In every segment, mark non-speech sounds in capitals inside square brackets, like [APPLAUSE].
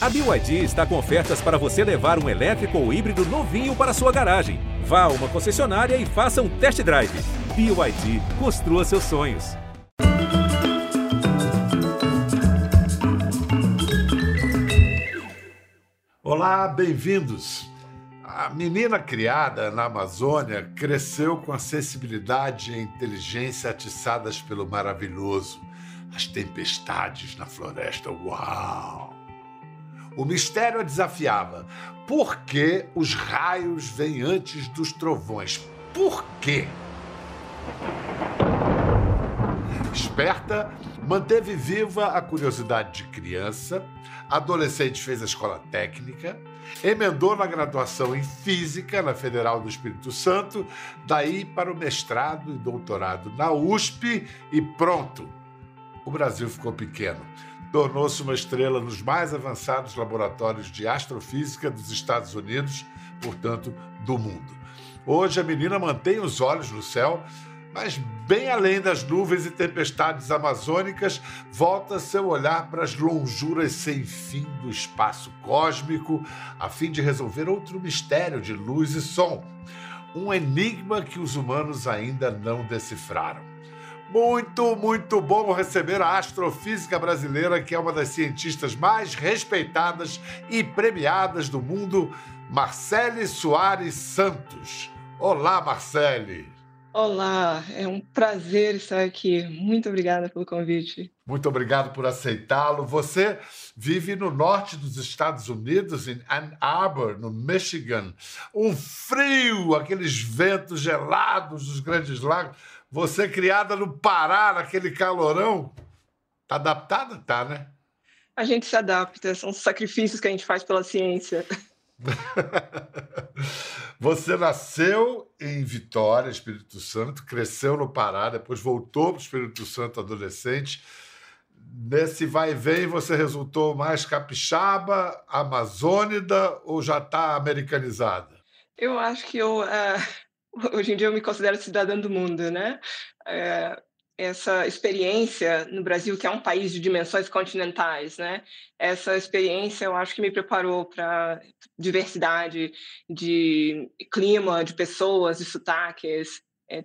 A BYD está com ofertas para você levar um elétrico ou híbrido novinho para sua garagem. Vá a uma concessionária e faça um test drive. BYD, construa seus sonhos. Olá, bem-vindos. A menina criada na Amazônia cresceu com a sensibilidade e a inteligência atiçadas pelo maravilhoso, as tempestades na floresta. Uau! O mistério a desafiava. Por que os raios vêm antes dos trovões? Por quê? Esperta, manteve viva a curiosidade de criança, adolescente fez a escola técnica, emendou na graduação em Física na Federal do Espírito Santo, daí para o mestrado e doutorado na USP e pronto! O Brasil ficou pequeno tornou-se uma estrela nos mais avançados laboratórios de astrofísica dos Estados Unidos, portanto, do mundo. Hoje a menina mantém os olhos no céu, mas bem além das nuvens e tempestades amazônicas, volta seu olhar para as lonjuras sem fim do espaço cósmico, a fim de resolver outro mistério de luz e som, um enigma que os humanos ainda não decifraram. Muito, muito bom receber a astrofísica brasileira, que é uma das cientistas mais respeitadas e premiadas do mundo, Marcele Soares Santos. Olá, Marcele. Olá, é um prazer estar aqui. Muito obrigada pelo convite. Muito obrigado por aceitá-lo. Você vive no norte dos Estados Unidos, em Ann Arbor, no Michigan. Um frio, aqueles ventos gelados dos grandes lagos. Você criada no Pará, naquele calorão, tá adaptada? Tá, né? A gente se adapta, são sacrifícios que a gente faz pela ciência. [LAUGHS] Você nasceu em Vitória, Espírito Santo, cresceu no Pará, depois voltou para o Espírito Santo adolescente. Nesse vai e vem, você resultou mais capixaba, amazônida ou já está americanizada? Eu acho que eu. Uh hoje em dia eu me considero cidadã do mundo, né? É, essa experiência no Brasil, que é um país de dimensões continentais, né? Essa experiência eu acho que me preparou para diversidade de clima, de pessoas, de sotaques. É,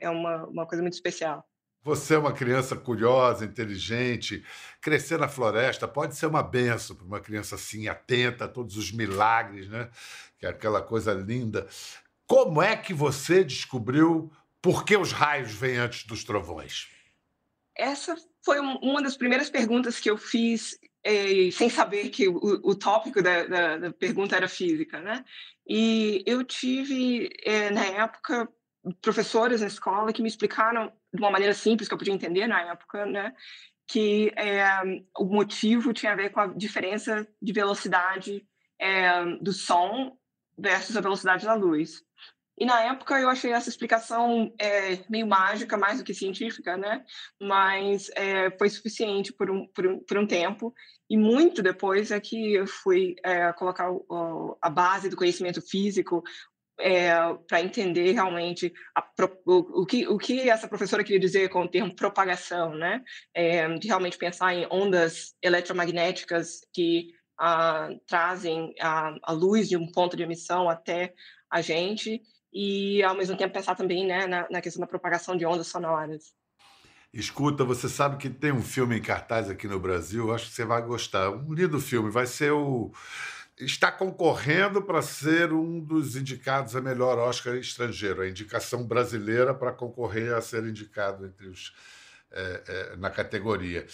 é uma, uma coisa muito especial. Você é uma criança curiosa, inteligente. Crescer na floresta pode ser uma benção para uma criança assim, atenta a todos os milagres, né? Que é aquela coisa linda. Como é que você descobriu por que os raios vêm antes dos trovões? Essa foi uma das primeiras perguntas que eu fiz eh, sem saber que o, o tópico da, da, da, pergunta era física, né? E eu tive, eh, na época, professoras na escola que me explicaram de uma maneira simples que eu podia entender na época, né? Que eh, o motivo tinha a ver com a diferença de velocidade do som versus a velocidade da luz. E na época eu achei essa explicação é, meio mágica, mais do que científica, né? Mas é, foi suficiente por um, por, um, por um tempo. E muito depois é que eu fui é, colocar o, a base do conhecimento físico é, para entender realmente a, o, o, que, o que essa professora queria dizer com o termo propagação, né? É, de realmente pensar em ondas eletromagnéticas que trazem a, a luz de um ponto de emissão até a gente e, ao mesmo tempo, pensar também né, na, na questão da propagação de ondas sonoras. Escuta, você sabe que tem um filme em cartaz aqui no Brasil, acho que você vai gostar. Um lindo filme, vai ser o. Está concorrendo para ser um dos indicados a melhor Oscar estrangeiro, a indicação brasileira para concorrer a ser indicado entre os, é, é, na categoria.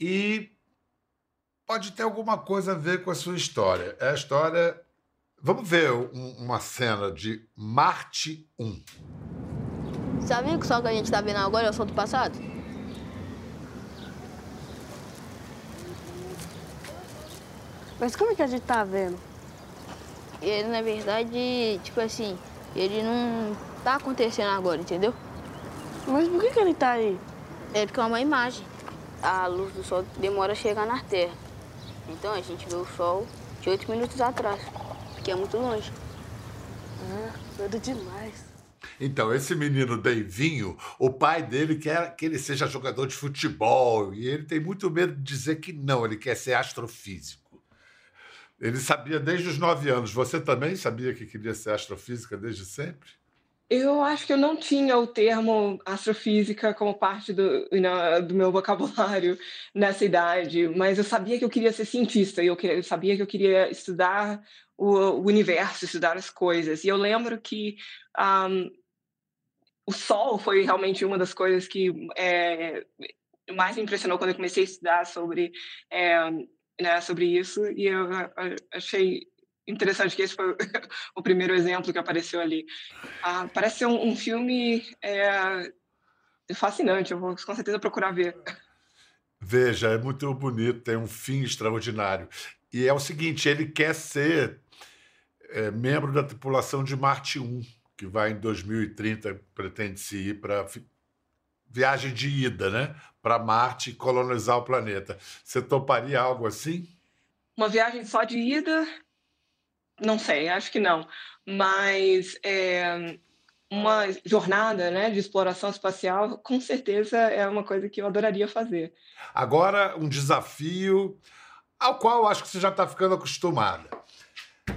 E pode ter alguma coisa a ver com a sua história. É a história Vamos ver um, uma cena de Marte 1. Sabia que o sol que a gente está vendo agora é o sol do passado? Mas como é que a gente tá vendo? Ele, na verdade, tipo assim, ele não tá acontecendo agora, entendeu? Mas por que, que ele tá aí? É porque é uma imagem. A luz do sol demora a chegar na Terra. Então a gente vê o sol de oito minutos atrás que é muito longe. Ah, doido demais. Então, esse menino Deivinho, o pai dele quer que ele seja jogador de futebol e ele tem muito medo de dizer que não, ele quer ser astrofísico. Ele sabia desde os nove anos. Você também sabia que queria ser astrofísica desde sempre? Eu acho que eu não tinha o termo astrofísica como parte do, do meu vocabulário [LAUGHS] nessa idade, mas eu sabia que eu queria ser cientista, eu, eu sabia que eu queria estudar o, o, universo, estudar as coisas. E eu lembro que um, o Sol foi realmente uma das coisas que é, mais me impressionou quando eu comecei a estudar sobre, é, né, sobre isso, e eu achei interessante que esse foi [LAUGHS] o primeiro exemplo que apareceu ali. Ah, parece ser um, um filme é, fascinante, eu vou com certeza procurar ver. Veja, é muito bonito, tem um fim extraordinário. E é o seguinte, ele quer ser é, membro da tripulação de Marte 1, que vai em 2030, pretende-se ir para viagem de ida, né? Para Marte e colonizar o planeta. Você toparia algo assim? Uma viagem só de ida? Não sei, acho que não. Mas é, uma jornada né, de exploração espacial, com certeza é uma coisa que eu adoraria fazer. Agora, um desafio ao qual acho que você já está ficando acostumada.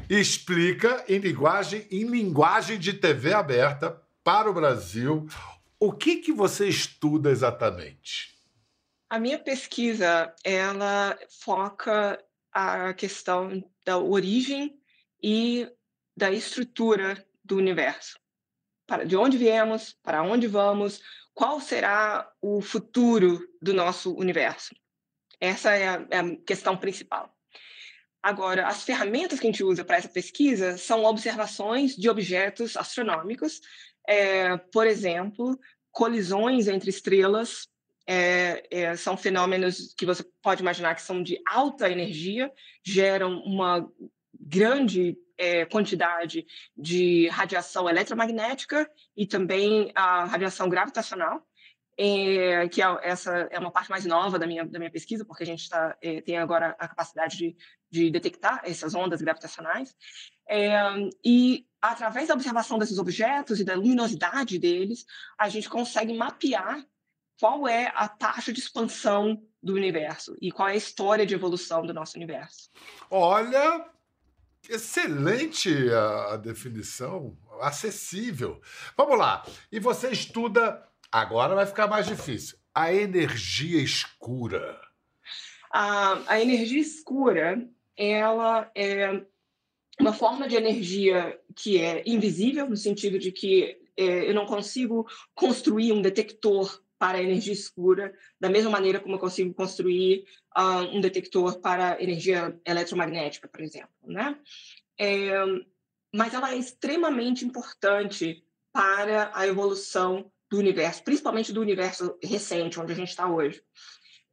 Explica em linguagem, em linguagem de TV aberta para o Brasil o que, que você estuda exatamente. A minha pesquisa ela foca a questão da origem e da estrutura do universo. Para de onde viemos, para onde vamos, qual será o futuro do nosso universo? Essa é a, é a questão principal. Agora, as ferramentas que a gente usa para essa pesquisa são observações de objetos astronômicos, é, por exemplo, colisões entre estrelas, é, é, são fenômenos que você pode imaginar que são de alta energia, geram uma grande é, quantidade de radiação eletromagnética e também a radiação gravitacional, é, que é, essa é uma parte mais nova da minha, da minha pesquisa, porque a gente tá, é, tem agora a capacidade de, de detectar essas ondas gravitacionais. É, e através da observação desses objetos e da luminosidade deles, a gente consegue mapear qual é a taxa de expansão do universo e qual é a história de evolução do nosso universo. Olha, Excelente a, a, definição, acessível. Vamos lá. E você estuda, agora vai ficar mais difícil, a energia escura. A, a energia escura, ela é uma forma de energia que é invisível, no sentido de que é, eu não consigo construir um detector para a energia escura, da mesma maneira como eu consigo construir um detector para energia eletromagnética, por exemplo. Né? É, mas ela é extremamente importante para a evolução do universo, principalmente do universo recente, onde a gente está hoje.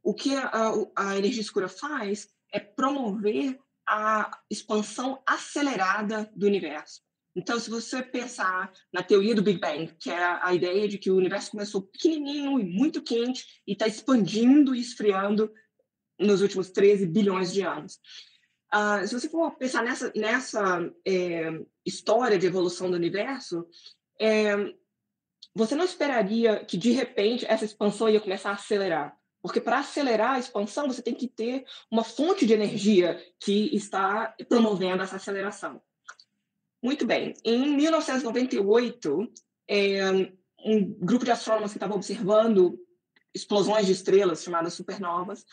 O que a, a energia escura faz é promover a expansão acelerada do universo. Então, se você pensar na teoria do Big Bang, que é a ideia de que o universo começou pequenininho e muito quente e está expandindo e esfriando nos últimos 13 bilhões de anos. Uh, se você for pensar nessa, nessa é, história de evolução do universo, é, você não esperaria que, de repente, essa expansão ia começar a acelerar. Porque para acelerar a expansão, você tem que ter uma fonte de energia que está promovendo essa aceleração. Muito bem. Em 1998, é, um grupo de astrônomos que estava observando explosões de estrelas chamadas supernovas,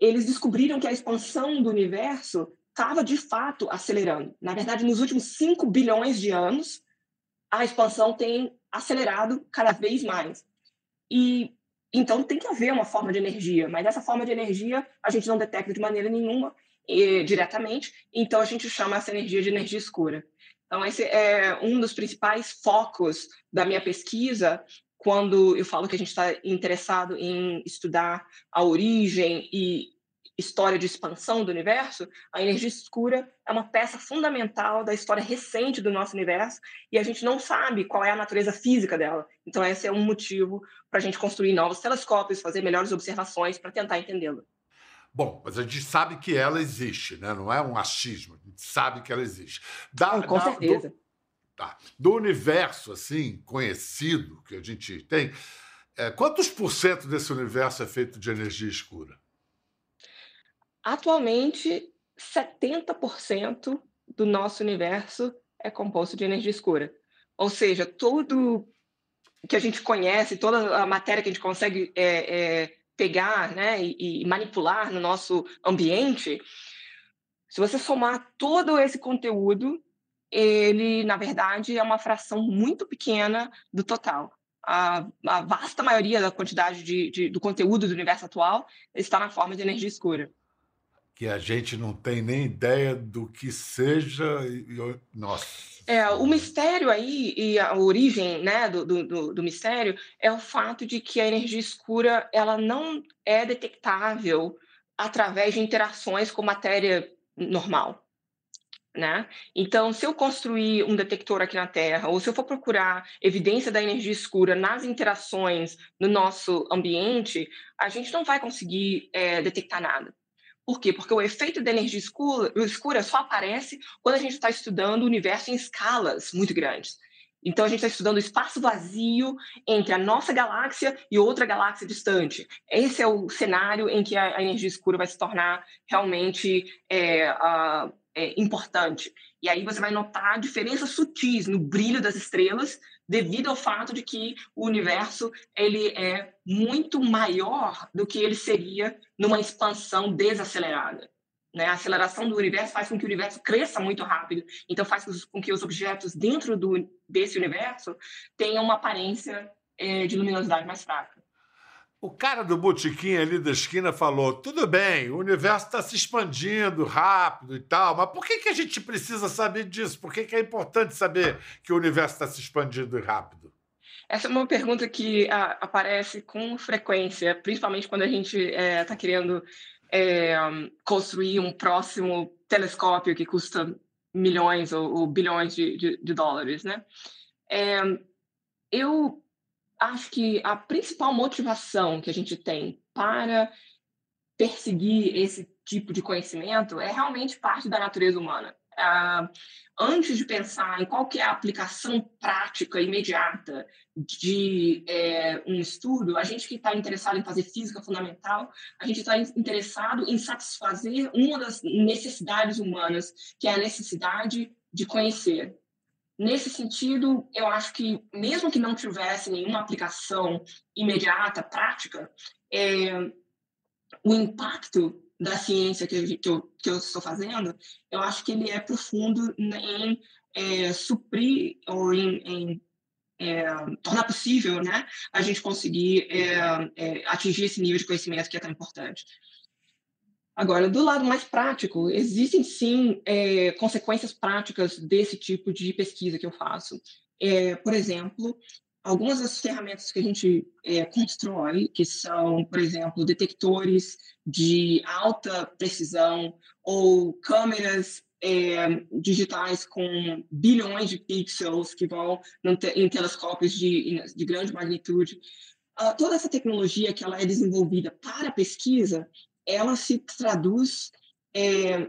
eles descobriram que a expansão do universo estava de fato acelerando. Na verdade, nos últimos 5 bilhões de anos, a expansão tem acelerado cada vez mais. E então tem que haver uma forma de energia, mas essa forma de energia a gente não detecta de maneira nenhuma diretamente, então a gente chama essa energia de energia escura. Então, esse é um dos principais focos da minha pesquisa quando eu falo que a gente está interessado em estudar a origem e história de expansão do universo, a energia escura é uma peça fundamental da história recente do nosso universo e a gente não sabe qual é a natureza física dela. Então, esse é um motivo para a gente construir novos telescópios, fazer melhores observações para tentar entendê-la. Bom, mas a gente sabe que ela existe, né? não é um achismo, a gente sabe que ela existe. Da, Com da, certeza. Do, tá, do universo assim conhecido que a gente tem, é, quantos por cento desse universo é feito de energia escura? Atualmente, 70% do nosso universo é composto de energia escura. Ou seja, tudo que a gente conhece, toda a matéria que a gente consegue é, é, pegar né, e, e manipular no nosso ambiente, se você somar todo esse conteúdo, ele, na verdade, é uma fração muito pequena do total. A, a vasta maioria da quantidade de, de, do conteúdo do universo atual está na forma de energia escura que a gente não tem nem ideia do que seja. Nossa. É, o mistério aí e a origem né, do, do, do, mistério é o fato de que a energia escura ela não é detectável através de interações com matéria normal. Né? Então, se eu construir um detector aqui na Terra, ou se eu for procurar evidência da energia escura nas interações no nosso ambiente, a gente não vai conseguir é, detectar nada. Por quê? Porque o efeito da energia escura, escura só aparece quando a gente está estudando o universo em escalas muito grandes. Então, a gente está estudando o espaço vazio entre a nossa galáxia e outra galáxia distante. Esse é o cenário em que a, energia escura vai se tornar realmente é, a, é, importante. E aí você vai notar diferenças sutis no brilho das estrelas devido ao fato de que o universo ele é muito maior do que ele seria numa expansão desacelerada. Né? A aceleração do universo faz com que o universo cresça muito rápido, então faz com que os objetos dentro do, desse universo tenham uma aparência é, de luminosidade mais fraca. O cara do botequim ali da esquina falou: tudo bem, o universo está se expandindo rápido e tal, mas por que, que a gente precisa saber disso? Por que, que é importante saber que o universo está se expandindo rápido? Essa é uma pergunta que a, aparece com frequência, principalmente quando a gente está é, tá querendo é, construir um próximo telescópio que custa milhões ou, ou bilhões de, de, de, dólares, né? É, eu acho que a principal motivação que a gente tem para perseguir esse tipo de conhecimento é realmente parte da natureza humana. Uh, antes de pensar em qual que é a aplicação prática imediata de é, um estudo, a gente que está interessado em fazer física fundamental, a gente está interessado em satisfazer uma das necessidades humanas, que é a necessidade de conhecer. Nesse sentido, eu acho que, mesmo que não tivesse nenhuma aplicação imediata, prática, é, o impacto da ciência que, eu, que, eu, que eu estou fazendo, eu acho que ele é profundo em é, suprir ou em, em é, tornar possível né, a gente conseguir é, é atingir esse nível de conhecimento que é tão importante. Agora, do lado mais prático, existem sim é, consequências práticas desse tipo de pesquisa que eu faço. É, por exemplo, algumas das ferramentas que a gente é, constrói, que são, por exemplo, detectores de alta precisão ou câmeras é, digitais com bilhões de pixels que vão em telescópios de, de grande magnitude. Uh, toda essa tecnologia que ela é desenvolvida para pesquisa, ela se traduz é,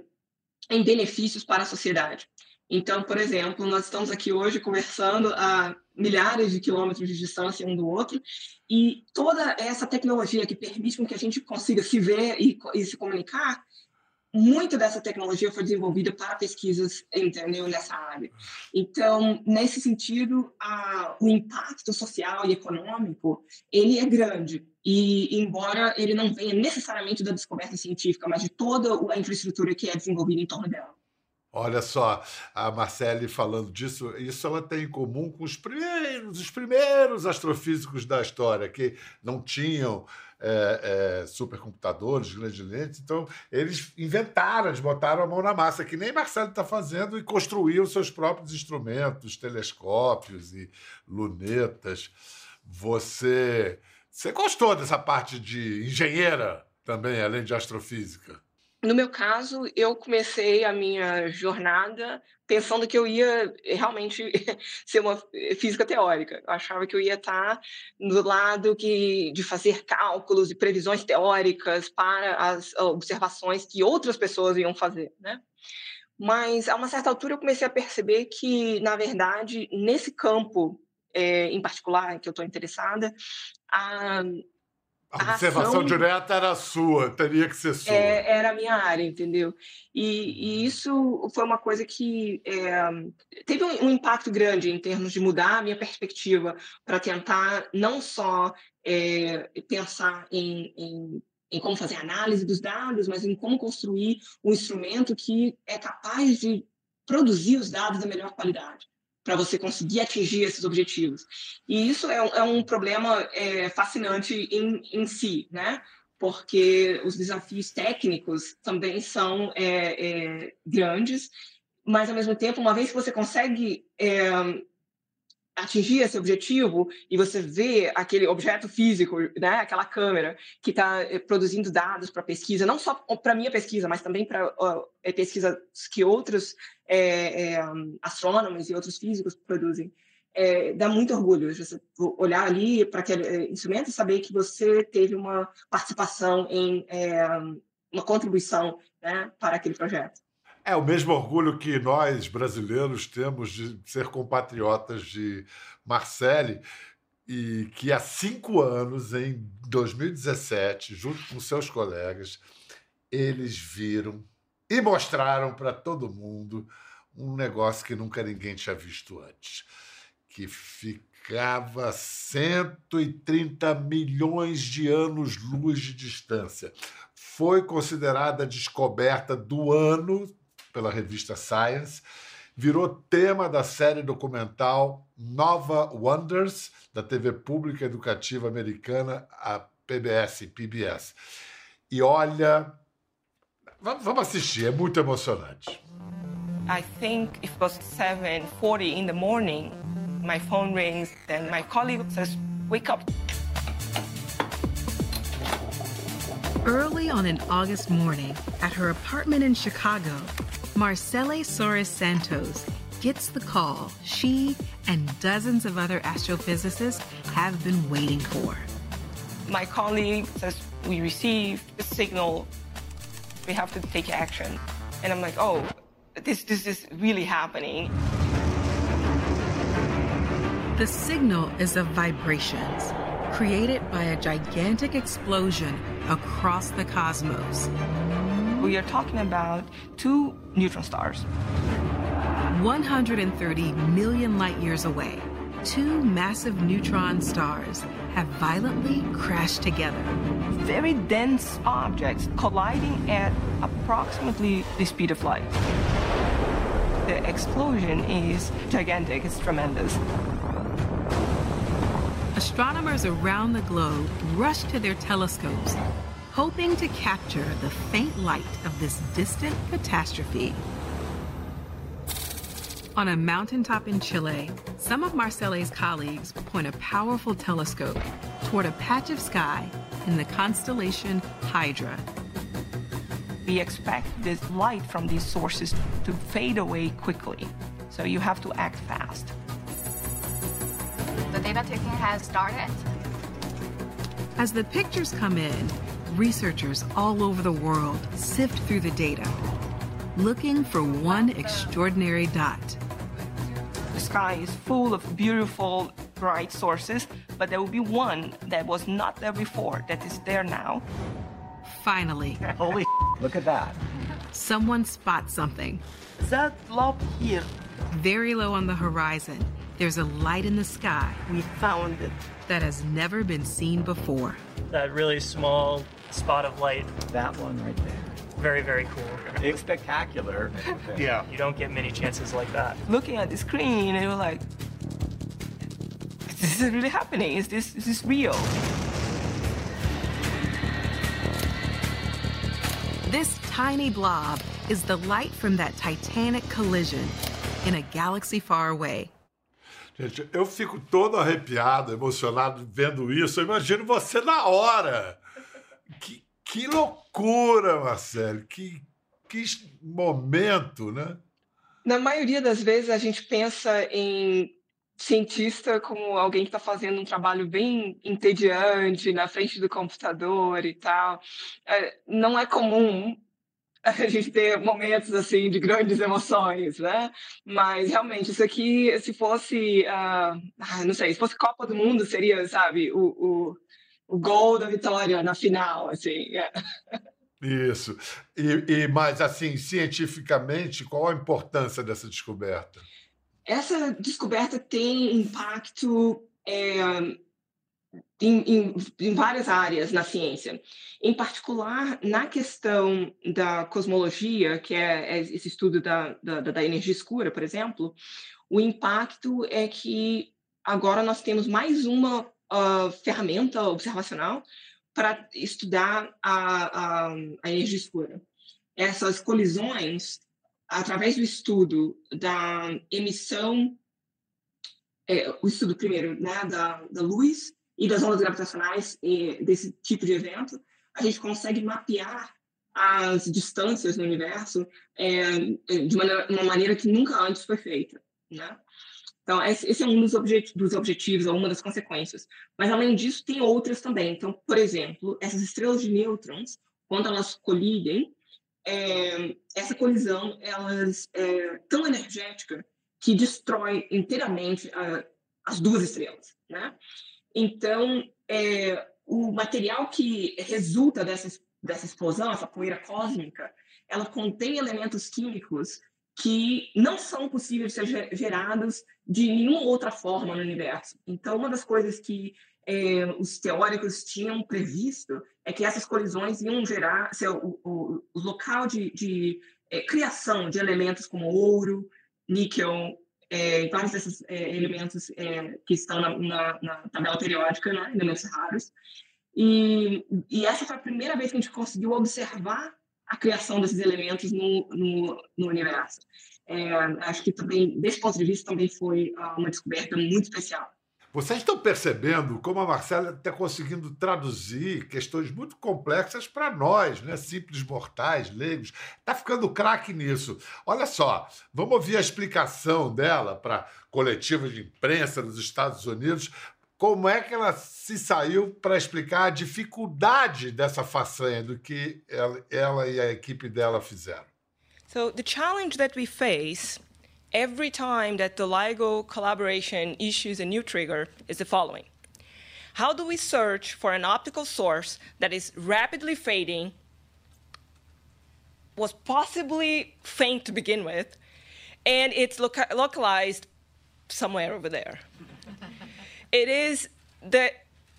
em benefícios para a sociedade. Então, por exemplo, nós estamos aqui hoje conversando a milhares de quilômetros de distância um do outro, e toda essa tecnologia que permite que a gente consiga se ver e, e se comunicar, muito dessa tecnologia foi desenvolvida para pesquisas, entendeu, nessa área. Então, nesse sentido, a, o impacto social e econômico, ele é grande. E, embora ele não venha necessariamente da descoberta científica, mas de toda a infraestrutura que é desenvolvida em torno dela. Olha só, a Marcele falando disso, isso ela tem em comum com os primeiros, os primeiros astrofísicos da história, que não tinham é, é, supercomputadores, grandes lentes, então eles inventaram, eles botaram a mão na massa, que nem Marcelo está fazendo, e construíram seus próprios instrumentos, telescópios e lunetas. Você, você gostou dessa parte de engenheira também, além de astrofísica? No meu caso, eu comecei a minha jornada pensando que eu ia realmente [LAUGHS] ser uma física teórica. Eu achava que eu ia estar do lado que, de fazer cálculos e previsões teóricas para as observações que outras pessoas iam fazer, né? Mas, a uma certa altura, eu comecei a perceber que, na verdade, nesse campo é, em particular que eu estou interessada, a, A observação ação, direta era sua, teria que ser sua. É, era a minha área, entendeu? E, e isso foi uma coisa que é, teve um, um, impacto grande em termos de mudar a minha perspectiva para tentar não só é, pensar em, em, em, como fazer análise dos dados, mas em como construir um instrumento que é capaz de produzir os dados da melhor qualidade para você conseguir atingir esses objetivos. E isso é um, é um problema é, fascinante em, em si, né? Porque os desafios técnicos também são é, é grandes, mas ao mesmo tempo, uma vez que você consegue é, atingir esse objetivo e você vê aquele objeto físico, né, aquela câmera que está eh, produzindo dados para pesquisa, não só para minha pesquisa, mas também para uh, pesquisas que outros é, é, astrônomos e outros físicos produzem. É, dá muito orgulho você olhar ali para aquele instrumento e saber que você teve uma participação em uma contribuição né, para aquele projeto. É o mesmo orgulho que nós, brasileiros, temos de ser compatriotas de Marcele e que há cinco anos, em 2017, junto com seus colegas, eles viram e mostraram para todo mundo um negócio que nunca ninguém tinha visto antes, que ficava a 130 milhões de anos-luz de distância. Foi considerada a descoberta do ano pela revista Science, virou tema da série documental Nova Wonders, da TV Pública Educativa Americana, a PBS, PBS. E olha, vamos assistir, é muito emocionante. I think it was 7:40 in the morning. My phone rings, and my colleague says, "Wake up." Early on an August morning, at her apartment in Chicago, Marcele Soares Santos gets the call she and dozens of other astrophysicists have been waiting for. My colleague says, We received a signal, we have to take action. And I'm like, Oh, this, this is really happening. The signal is of vibrations created by a gigantic explosion across the cosmos. We are talking about two neutron stars. 130 million light years away, two massive neutron stars have violently crashed together. Very dense objects colliding at approximately the speed of light. The explosion is gigantic, it's tremendous. Astronomers around the globe rush to their telescopes hoping to capture the faint light of this distant catastrophe. On a mountaintop in Chile, some of Marcelle's colleagues point a powerful telescope toward a patch of sky in the constellation Hydra. We expect this light from these sources to fade away quickly, so you have to act fast. The data taking has started. As the pictures come in, researchers all over the world sift through the data, looking for one extraordinary dot. The sky is full of beautiful, bright sources, but there will be one that was not there before that is there now. Finally. [LAUGHS] Holy look at that. Someone spots something. That blob here. Very low on the horizon, there's a light in the sky. We found it. That has never been seen before. That really small spot of light. That one right there. Very, very cool. It's spectacular. yeah. [LAUGHS] You don't get many chances like that. Looking at the screen, and you're like, this is this really happening? Is this, is this real? This tiny blob is the light from that titanic collision in a galaxy far away. Gente, eu fico todo arrepiado, emocionado vendo isso. Eu imagino você na hora. Que, que loucura, Marcelo! Que, que momento, né? Na maioria das vezes a gente pensa em cientista como alguém que está fazendo um trabalho bem entediante na frente do computador e tal. É, não é comum [LAUGHS] a gente ter momentos assim de grandes emoções, né? Mas realmente isso aqui, se fosse, uh, não sei, se fosse Copa do Mundo seria, sabe, o, o gol da vitória na final, assim. É. Isso. E, e, mas, assim, cientificamente, qual a importância dessa descoberta? Essa descoberta tem impacto é, em, em, em, várias áreas na ciência. Em particular, na questão da cosmologia, que é, é esse estudo da, da, da energia escura, por exemplo, o impacto é que agora nós temos mais uma uh, ferramenta observacional para estudar a, a, a energia escura. Essas colisões, através do estudo da emissão, é, o estudo primeiro né, da, da luz e das ondas gravitacionais e desse tipo de evento, a gente consegue mapear as distâncias no universo é, de maneira, uma maneira que nunca antes foi feita. Né? Então, esse é um dos, objet dos objetivos, ou uma das consequências. Mas, além disso, tem outras também. Então, por exemplo, essas estrelas de nêutrons, quando elas colidem, é, essa colisão elas, é tão energética que destrói inteiramente a, as duas estrelas. Né? Então, é, o material que resulta dessa, dessa explosão, essa poeira cósmica, ela contém elementos químicos que não são possíveis de ser gerados de nenhuma outra forma no universo. Então, uma das coisas que é, os teóricos tinham previsto é que essas colisões iam gerar o, o, local de, de é, criação de elementos como ouro, níquel, é, vários desses é, elementos é, que estão na, na, na, tabela periódica, né, elementos raros. E, e essa foi a primeira vez que a gente conseguiu observar a criação desses elementos no, no, no universo. É, acho que também, desse ponto de vista, também foi uh, uma descoberta muito especial. Vocês estão percebendo como a Marcela está conseguindo traduzir questões muito complexas para nós, né? simples mortais, leigos. Está ficando craque nisso. Olha só, vamos ouvir a explicação dela para coletiva de imprensa dos Estados Unidos como é que ela se saiu para explicar a dificuldade dessa façanha do que ela, ela e a equipe dela fizeram. So the challenge that we face every time that the LIGO collaboration issues a new trigger is the following. How do we search for an optical source that is rapidly fading, was possibly faint to begin with, and it's loca- localized somewhere over there? It is the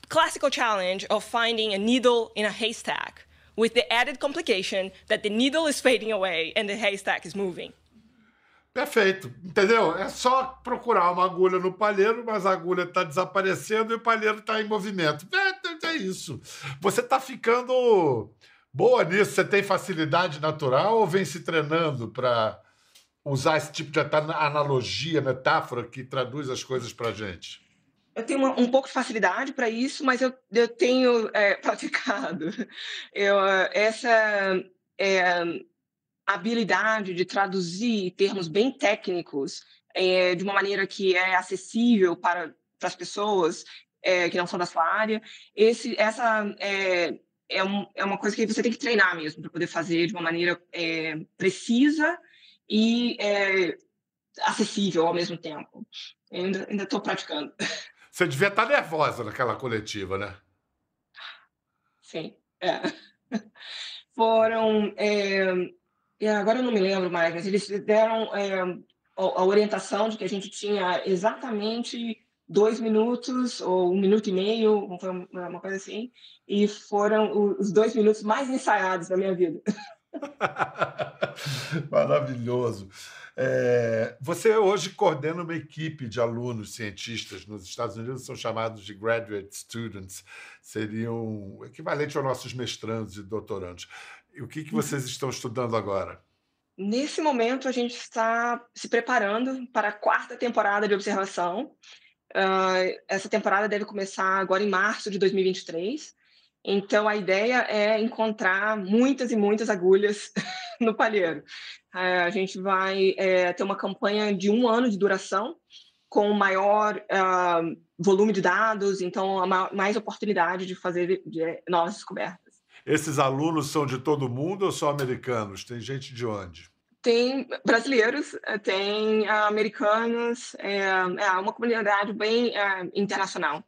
classical challenge of finding a needle in a haystack with the added complication that the needle is fading away and the haystack is moving. Perfeito, entendeu? É só procurar uma agulha no palheiro, mas a agulha está desaparecendo e o palheiro está em movimento. É, é isso. Você está ficando boa nisso? Você tem facilidade natural ou vem se treinando para usar esse tipo de analogia, metáfora que traduz as coisas para gente? Eu tenho uma, um pouco de facilidade para isso, mas eu, eu tenho é, [LAUGHS] praticado. Eu, essa é, habilidade de traduzir termos bem técnicos é, de uma maneira que é acessível para, as pessoas é, que não são da sua área, esse, essa é, é, um, é uma coisa que você tem que treinar mesmo para poder fazer de uma maneira é, precisa e é, acessível ao mesmo tempo. Eu ainda estou praticando. [LAUGHS] Você devia estar nervosa naquela coletiva, né? Sim. É. [LAUGHS] Foram. É, agora eu não me lembro mais, mas eles deram é, a orientação de que a gente tinha exatamente dois minutos ou um minuto e meio, uma coisa assim, e foram os dois minutos mais ensaiados da minha vida. [LAUGHS] Maravilhoso. É, você hoje coordena uma equipe de alunos cientistas nos Estados Unidos, são chamados de graduate students, seriam equivalente aos nossos mestrandos e doutorandos. E o que, que vocês estão estudando agora? Nesse momento, a gente está se preparando para a quarta temporada de observação. Uh, essa temporada deve começar agora em março de 2023. Então, a ideia é encontrar muitas e muitas agulhas [LAUGHS] no palheiro. É, a gente vai é, ter uma campanha de um ano de duração, com maior uh, volume de dados, então mais oportunidade de fazer de novas descobertas. Esses alunos são de todo mundo ou só americanos? Tem gente de onde? Tem brasileiros, eh, tem americanos, é, é, uma comunidade bem internacional.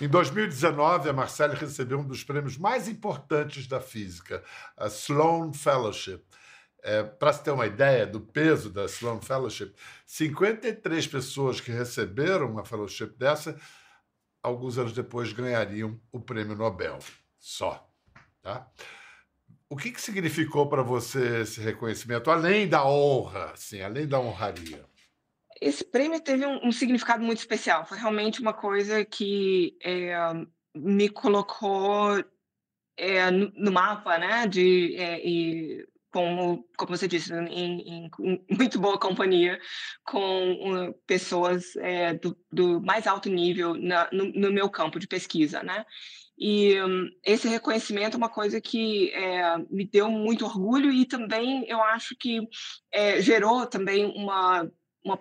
Em 2019, a Marcelle recebeu um dos prêmios mais importantes da física, a Sloan Fellowship. É, Para se ter uma ideia do peso da Sloan Fellowship, 53 pessoas que receberam uma fellowship dessa, alguns anos depois ganhariam o prêmio Nobel. Só. Tá? O que, que significou para você esse reconhecimento, além da honra, assim, além da honraria? Esse prêmio teve um, um significado muito especial. Foi realmente uma coisa que é, me colocou é, no, mapa, né? De, é, e como, como você disse, em, em [LAUGHS] muito boa companhia com uh, pessoas é, do, do, mais alto nível na, no, no, meu campo de pesquisa, né? E um, esse reconhecimento é uma coisa que é, me deu muito orgulho e também eu acho que é, gerou também uma, uma,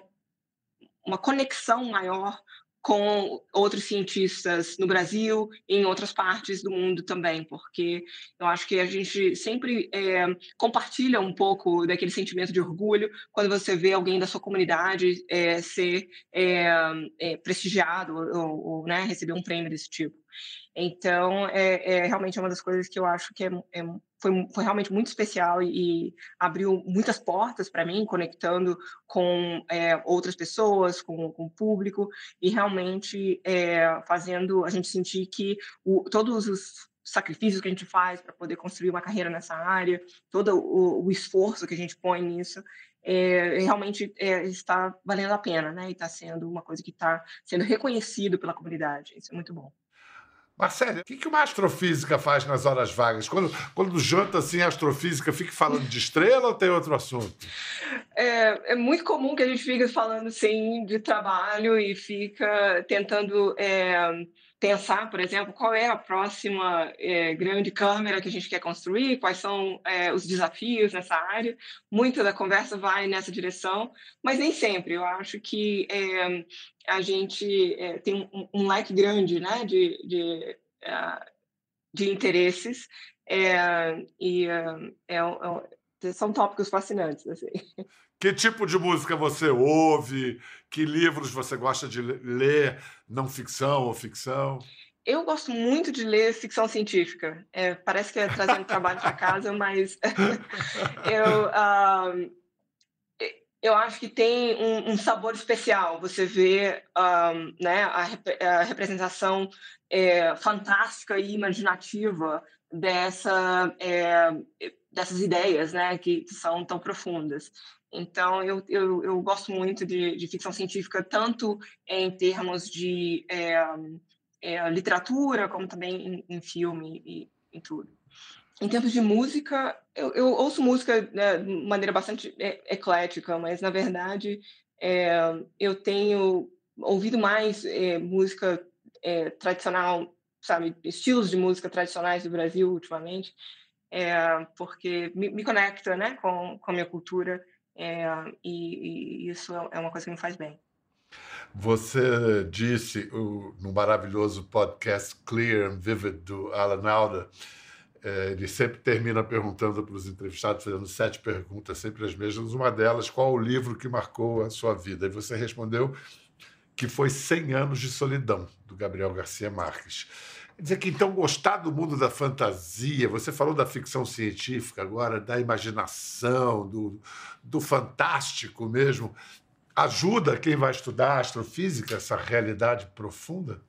uma conexão maior com outros cientistas no Brasil e em outras partes do mundo também, porque eu acho que a gente sempre é, compartilha um pouco daquele sentimento de orgulho quando você vê alguém da sua comunidade é, ser é, prestigiado ou, ou né, receber um prêmio desse tipo. Então, é, é, realmente uma das coisas que eu acho que é, é foi, foi realmente muito especial e, e abriu muitas portas para mim, conectando com é, outras pessoas, com, com, o público, e realmente é, fazendo a gente sentir que o, todos os sacrifícios que a gente faz para poder construir uma carreira nessa área, todo o, o esforço que a gente põe nisso, é, realmente é, está valendo a pena, né? E está sendo uma coisa que está sendo reconhecido pela comunidade. Isso é muito bom. Marcelo, o que uma astrofísica faz nas horas vagas? Quando, quando janta assim, a astrofísica fica falando de estrela ou tem outro assunto? É, é muito comum que a gente fique falando sim de trabalho e fica tentando é, pensar, por exemplo, qual é a próxima é, grande câmera que a gente quer construir, quais são é, os desafios nessa área. Muita da conversa vai nessa direção, mas nem sempre. Eu acho que é, a gente é, tem um, um, leque grande né, de, de, de interesses é, e uh, são tópicos fascinantes. Assim. Que tipo de música você ouve? Que livros você gosta de ler? Não ficção ou ficção? Eu gosto muito de ler ficção científica. É, parece que é trazendo trabalho para casa, mas [LAUGHS] eu, uh, eu acho que tem um, um sabor especial. Você vê um, né, a, a representação é, fantástica e imaginativa dessa, é, dessas ideias né, que são tão profundas. Então, eu, eu, eu gosto muito de, de, ficção científica, tanto em termos de é, é, literatura, como também em, em, filme e em tudo. Em termos de música, eu, eu ouço música né, de maneira bastante é, eclética, mas, na verdade, é, eu tenho ouvido mais é, música é, tradicional, sabe, estilos de música tradicionais do Brasil ultimamente, porque me, me, conecta né, com, com a minha cultura é, e, e, isso é uma coisa que me faz bem. Você disse no maravilhoso podcast Clear and Vivid do Alan Alda, é, ele sempre termina perguntando para os entrevistados, fazendo sete perguntas, sempre as mesmas. Uma delas, qual o livro que marcou a sua vida? E você respondeu que foi 100 anos de solidão, do Gabriel Garcia Marques. Dizer que, então, gostar do mundo da fantasia, você falou da ficção científica agora, da imaginação, do, do fantástico mesmo, ajuda quem vai estudar astrofísica, essa realidade profunda?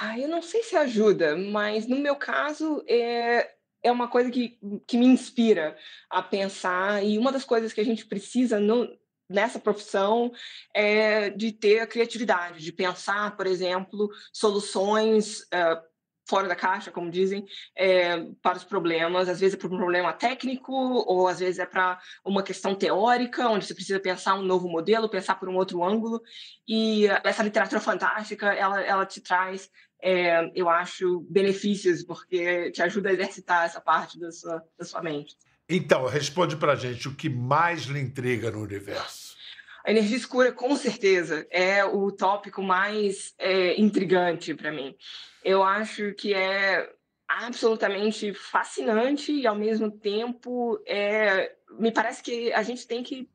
Ah, eu não sei se ajuda, mas no meu caso é, é uma coisa que, que me inspira a pensar, e uma das coisas que a gente precisa no, nessa profissão é de ter a criatividade, de pensar, por exemplo, soluções. Uh, fora da caixa, como dizem, é, para os problemas. Às vezes é para um problema técnico, ou às vezes é para uma questão teórica, onde você precisa pensar um novo modelo, pensar por um outro ângulo. E essa literatura fantástica, ela, ela te traz, é, eu acho, benefícios, porque te ajuda a exercitar essa parte da sua, da sua mente. Então, responde para gente o que mais lhe intriga no universo. A energia escura, com certeza, é o tópico mais é, intrigante para mim. Eu acho que é absolutamente fascinante e, ao mesmo tempo, é, me parece que a gente tem que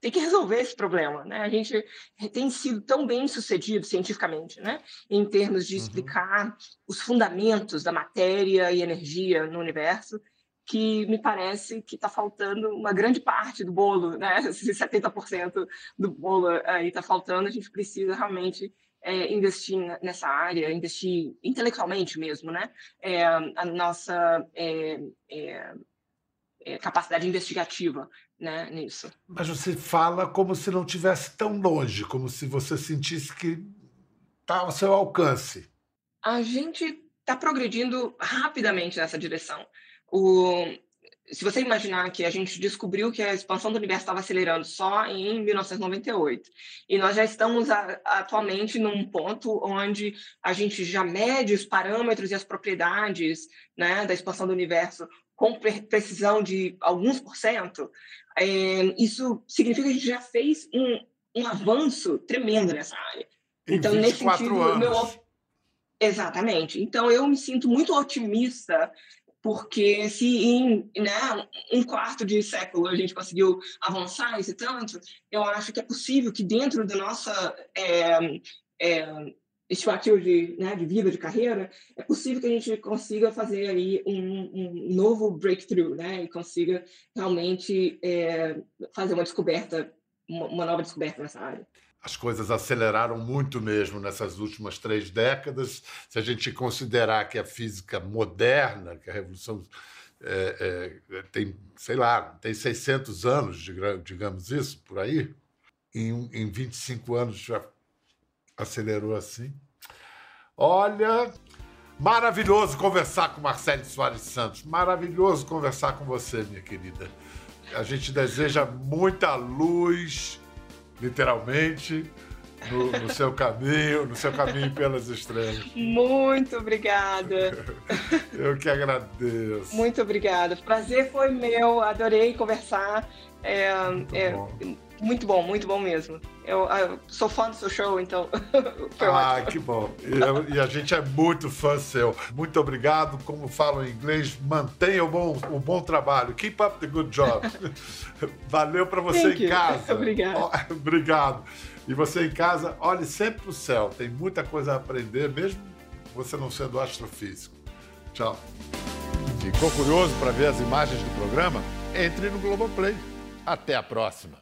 tem que resolver esse problema, né? A gente tem sido tão bem sucedido cientificamente, né? Em termos de uhum. explicar uhum. os fundamentos da matéria e energia no universo, que me parece que está faltando uma grande parte do bolo, né? [LAUGHS] 70% do bolo aí está faltando. A gente precisa realmente é, investir nessa área, investir intelectualmente mesmo, né? É, a nossa é, é, é capacidade investigativa né, nisso. Mas você fala como se não tivesse tão longe, como se você sentisse que está ao seu alcance. A gente está progredindo rapidamente nessa direção. O, se você imaginar que a gente descobriu que a expansão do universo estava acelerando só em 1998, e nós já estamos a, atualmente num ponto onde a gente já mede os parâmetros e as propriedades né, da expansão do universo com precisão de alguns por cento, é, isso significa que a gente já fez um, um avanço tremendo nessa área. Em então, nesse sentido, anos. meu Exatamente. Então, eu me sinto muito otimista porque se em né, um quarto de século a gente conseguiu avançar esse tanto, eu acho que é possível que dentro da nossa é, é, estimativa de, né, de vida, de carreira, é possível que a gente consiga fazer aí um, um novo breakthrough, né, e consiga realmente é, fazer uma descoberta, uma, uma nova descoberta nessa área as coisas aceleraram muito mesmo nessas últimas três décadas. Se a gente considerar que a física moderna, que a revolução é, é, tem, sei lá, tem 600 anos, digamos isso, por aí, em, em 25 anos já acelerou assim. Olha, maravilhoso conversar com Marcelo Soares Santos, maravilhoso conversar com você, minha querida. A gente deseja muita luz literalmente, no, no, seu caminho, no seu caminho pelas estrelas. Muito obrigada. [LAUGHS] Eu que agradeço. Muito obrigada. Prazer foi meu, adorei conversar. É, muito, é, bom. Muito bom, muito bom mesmo. Eu, eu, sou fã do seu show, então. [LAUGHS] ah, ótimo. que bom. E, e, a gente é muito fã seu. Muito obrigado. Como falo em inglês, mantenha o bom, o bom trabalho. Keep up the good job. [LAUGHS] Valeu para você Thank em you. casa. [LAUGHS] Obrigado. obrigado. E você em casa, olhe sempre para o céu. Tem muita coisa a aprender, mesmo você não sendo astrofísico. Tchau. Ficou curioso para ver as imagens do programa? Entre no Globoplay. Até a próxima.